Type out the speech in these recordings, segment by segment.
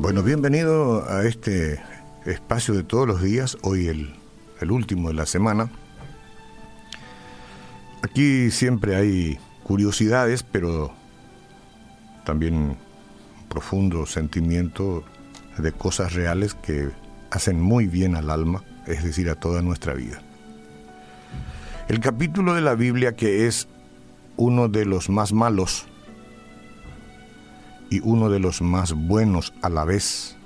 Bueno, bienvenido a este espacio de todos los días, hoy el, el último de la semana. Aquí siempre hay curiosidades, pero también un profundo sentimiento de cosas reales que hacen muy bien al alma, es decir, a toda nuestra vida. El capítulo de la Biblia que es uno de los más malos y uno de los más buenos a la vez.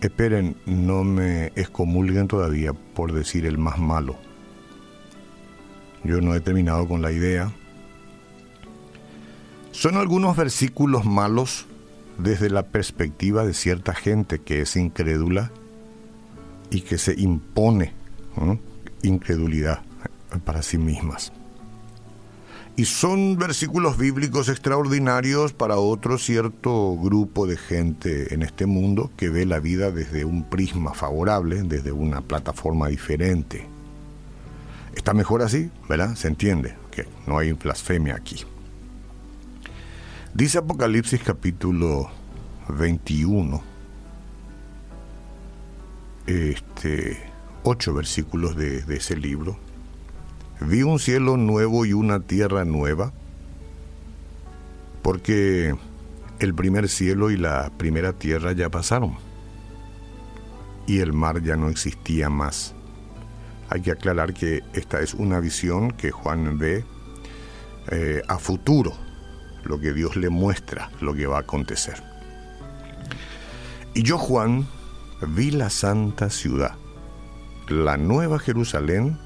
Esperen, no me excomulguen todavía por decir el más malo. Yo no he terminado con la idea. Son algunos versículos malos desde la perspectiva de cierta gente que es incrédula y que se impone incredulidad para sí mismas. Y son versículos bíblicos extraordinarios para otro cierto grupo de gente en este mundo que ve la vida desde un prisma favorable, desde una plataforma diferente. Está mejor así, ¿verdad? Se entiende que no hay blasfemia aquí. Dice Apocalipsis capítulo 21, este, ocho versículos de, de ese libro vi un cielo nuevo y una tierra nueva, porque el primer cielo y la primera tierra ya pasaron y el mar ya no existía más. Hay que aclarar que esta es una visión que Juan ve eh, a futuro, lo que Dios le muestra, lo que va a acontecer. Y yo, Juan, vi la santa ciudad, la nueva Jerusalén,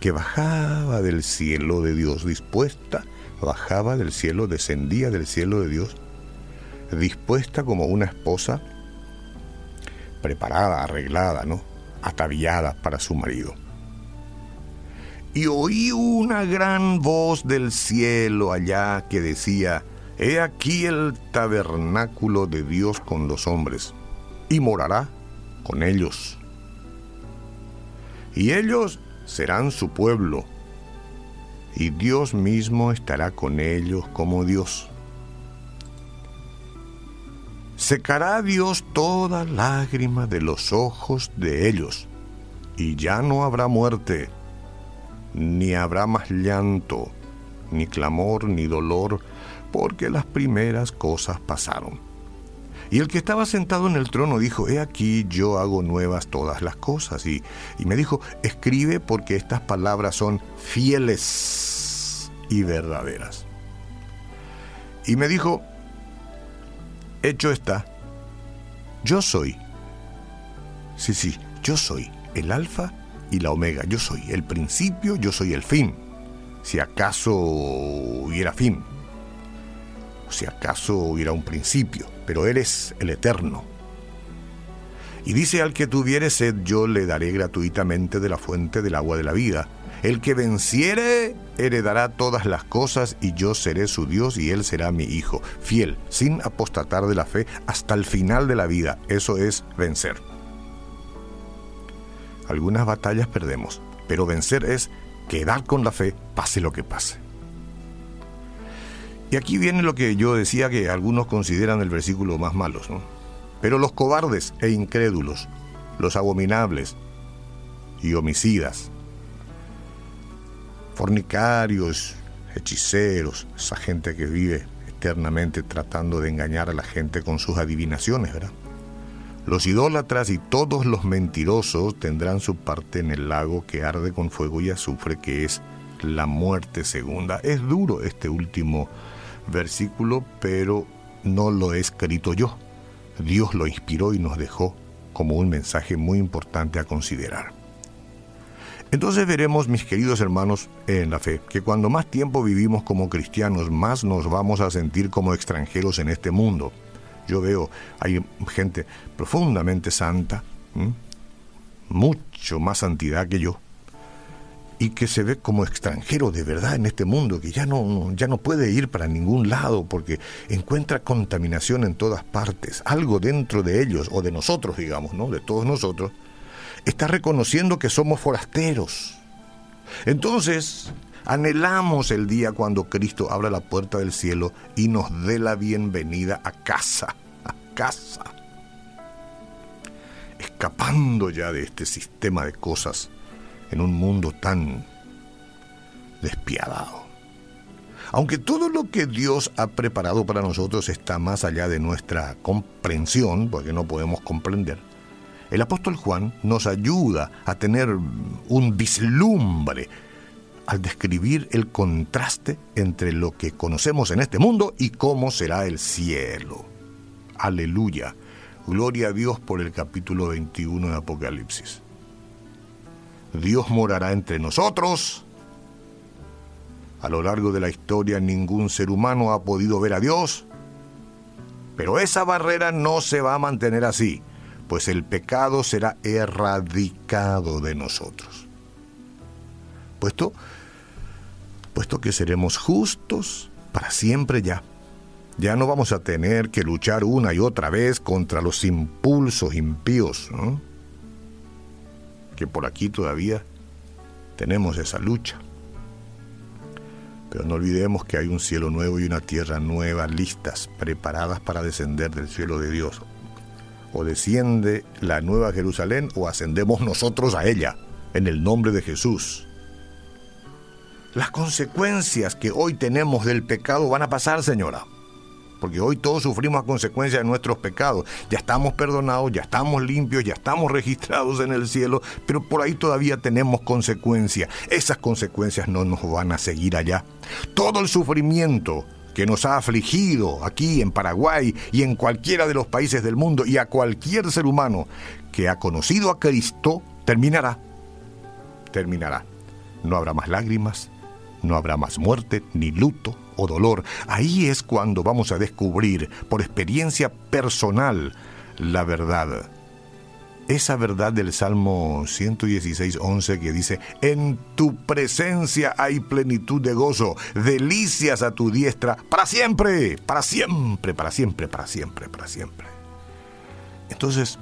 que bajaba del cielo de Dios, dispuesta, bajaba del cielo, descendía del cielo de Dios, dispuesta como una esposa preparada, arreglada, ¿no? Ataviada para su marido. Y oí una gran voz del cielo allá que decía, He aquí el tabernáculo de Dios con los hombres, y morará con ellos. Y ellos serán su pueblo, y Dios mismo estará con ellos como Dios. Secará Dios toda lágrima de los ojos de ellos, y ya no habrá muerte, ni habrá más llanto, ni clamor, ni dolor, porque las primeras cosas pasaron. Y el que estaba sentado en el trono dijo, he aquí yo hago nuevas todas las cosas. Y, y me dijo, escribe porque estas palabras son fieles y verdaderas. Y me dijo, hecho está, yo soy. Sí, sí, yo soy el alfa y la omega, yo soy el principio, yo soy el fin, si acaso hubiera fin si acaso hubiera un principio, pero eres el eterno. Y dice al que tuviere sed, yo le daré gratuitamente de la fuente del agua de la vida. El que venciere heredará todas las cosas y yo seré su Dios y él será mi hijo, fiel, sin apostatar de la fe hasta el final de la vida. Eso es vencer. Algunas batallas perdemos, pero vencer es quedar con la fe, pase lo que pase. Y aquí viene lo que yo decía que algunos consideran el versículo más malo, ¿no? Pero los cobardes e incrédulos, los abominables y homicidas, fornicarios, hechiceros, esa gente que vive eternamente tratando de engañar a la gente con sus adivinaciones, ¿verdad? Los idólatras y todos los mentirosos tendrán su parte en el lago que arde con fuego y azufre, que es la muerte segunda. Es duro este último versículo, pero no lo he escrito yo. Dios lo inspiró y nos dejó como un mensaje muy importante a considerar. Entonces veremos, mis queridos hermanos, en la fe, que cuando más tiempo vivimos como cristianos, más nos vamos a sentir como extranjeros en este mundo. Yo veo, hay gente profundamente santa, mucho más santidad que yo, y que se ve como extranjero de verdad en este mundo, que ya no, ya no puede ir para ningún lado porque encuentra contaminación en todas partes, algo dentro de ellos o de nosotros, digamos, ¿no? De todos nosotros, está reconociendo que somos forasteros. Entonces, anhelamos el día cuando Cristo abra la puerta del cielo y nos dé la bienvenida a casa, a casa. Escapando ya de este sistema de cosas en un mundo tan despiadado. Aunque todo lo que Dios ha preparado para nosotros está más allá de nuestra comprensión, porque no podemos comprender, el apóstol Juan nos ayuda a tener un vislumbre al describir el contraste entre lo que conocemos en este mundo y cómo será el cielo. Aleluya. Gloria a Dios por el capítulo 21 de Apocalipsis. Dios morará entre nosotros. A lo largo de la historia ningún ser humano ha podido ver a Dios, pero esa barrera no se va a mantener así, pues el pecado será erradicado de nosotros. Puesto, puesto que seremos justos para siempre ya. Ya no vamos a tener que luchar una y otra vez contra los impulsos impíos, ¿no? Que por aquí todavía tenemos esa lucha. Pero no olvidemos que hay un cielo nuevo y una tierra nueva listas, preparadas para descender del cielo de Dios. O desciende la nueva Jerusalén o ascendemos nosotros a ella, en el nombre de Jesús. Las consecuencias que hoy tenemos del pecado van a pasar, señora porque hoy todos sufrimos a consecuencia de nuestros pecados. Ya estamos perdonados, ya estamos limpios, ya estamos registrados en el cielo, pero por ahí todavía tenemos consecuencias. Esas consecuencias no nos van a seguir allá. Todo el sufrimiento que nos ha afligido aquí en Paraguay y en cualquiera de los países del mundo y a cualquier ser humano que ha conocido a Cristo, terminará. Terminará. No habrá más lágrimas, no habrá más muerte, ni luto o dolor. Ahí es cuando vamos a descubrir, por experiencia personal, la verdad. Esa verdad del Salmo 116, 11 que dice, en tu presencia hay plenitud de gozo, delicias a tu diestra, para siempre, para siempre, para siempre, para siempre, para siempre. Entonces,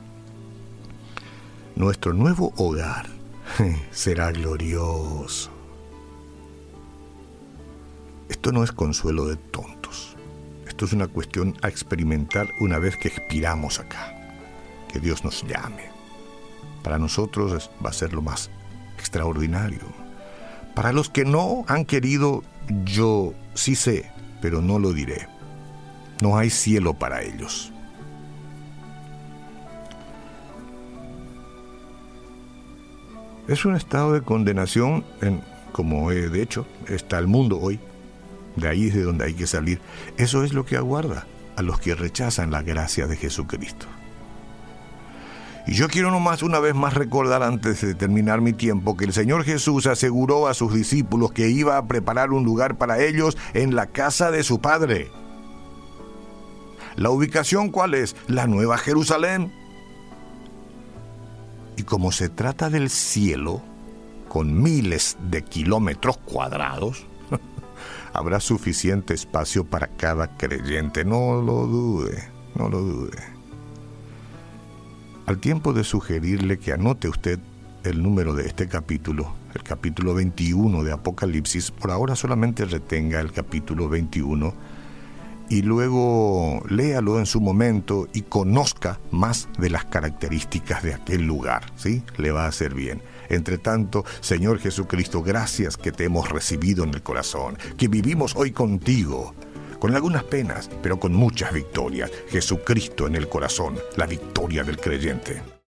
nuestro nuevo hogar será glorioso esto no es consuelo de tontos. Esto es una cuestión a experimentar una vez que expiramos acá. Que Dios nos llame. Para nosotros va a ser lo más extraordinario. Para los que no han querido, yo sí sé, pero no lo diré. No hay cielo para ellos. Es un estado de condenación en, como de hecho está el mundo hoy. De ahí es de donde hay que salir. Eso es lo que aguarda a los que rechazan la gracia de Jesucristo. Y yo quiero nomás una vez más recordar antes de terminar mi tiempo que el Señor Jesús aseguró a sus discípulos que iba a preparar un lugar para ellos en la casa de su Padre. ¿La ubicación cuál es? La Nueva Jerusalén. Y como se trata del cielo, con miles de kilómetros cuadrados, habrá suficiente espacio para cada creyente. No lo dude, no lo dude. Al tiempo de sugerirle que anote usted el número de este capítulo, el capítulo 21 de Apocalipsis, por ahora solamente retenga el capítulo 21 y luego léalo en su momento y conozca más de las características de aquel lugar, ¿sí? Le va a hacer bien. Entre tanto, Señor Jesucristo, gracias que te hemos recibido en el corazón, que vivimos hoy contigo, con algunas penas, pero con muchas victorias. Jesucristo en el corazón, la victoria del creyente.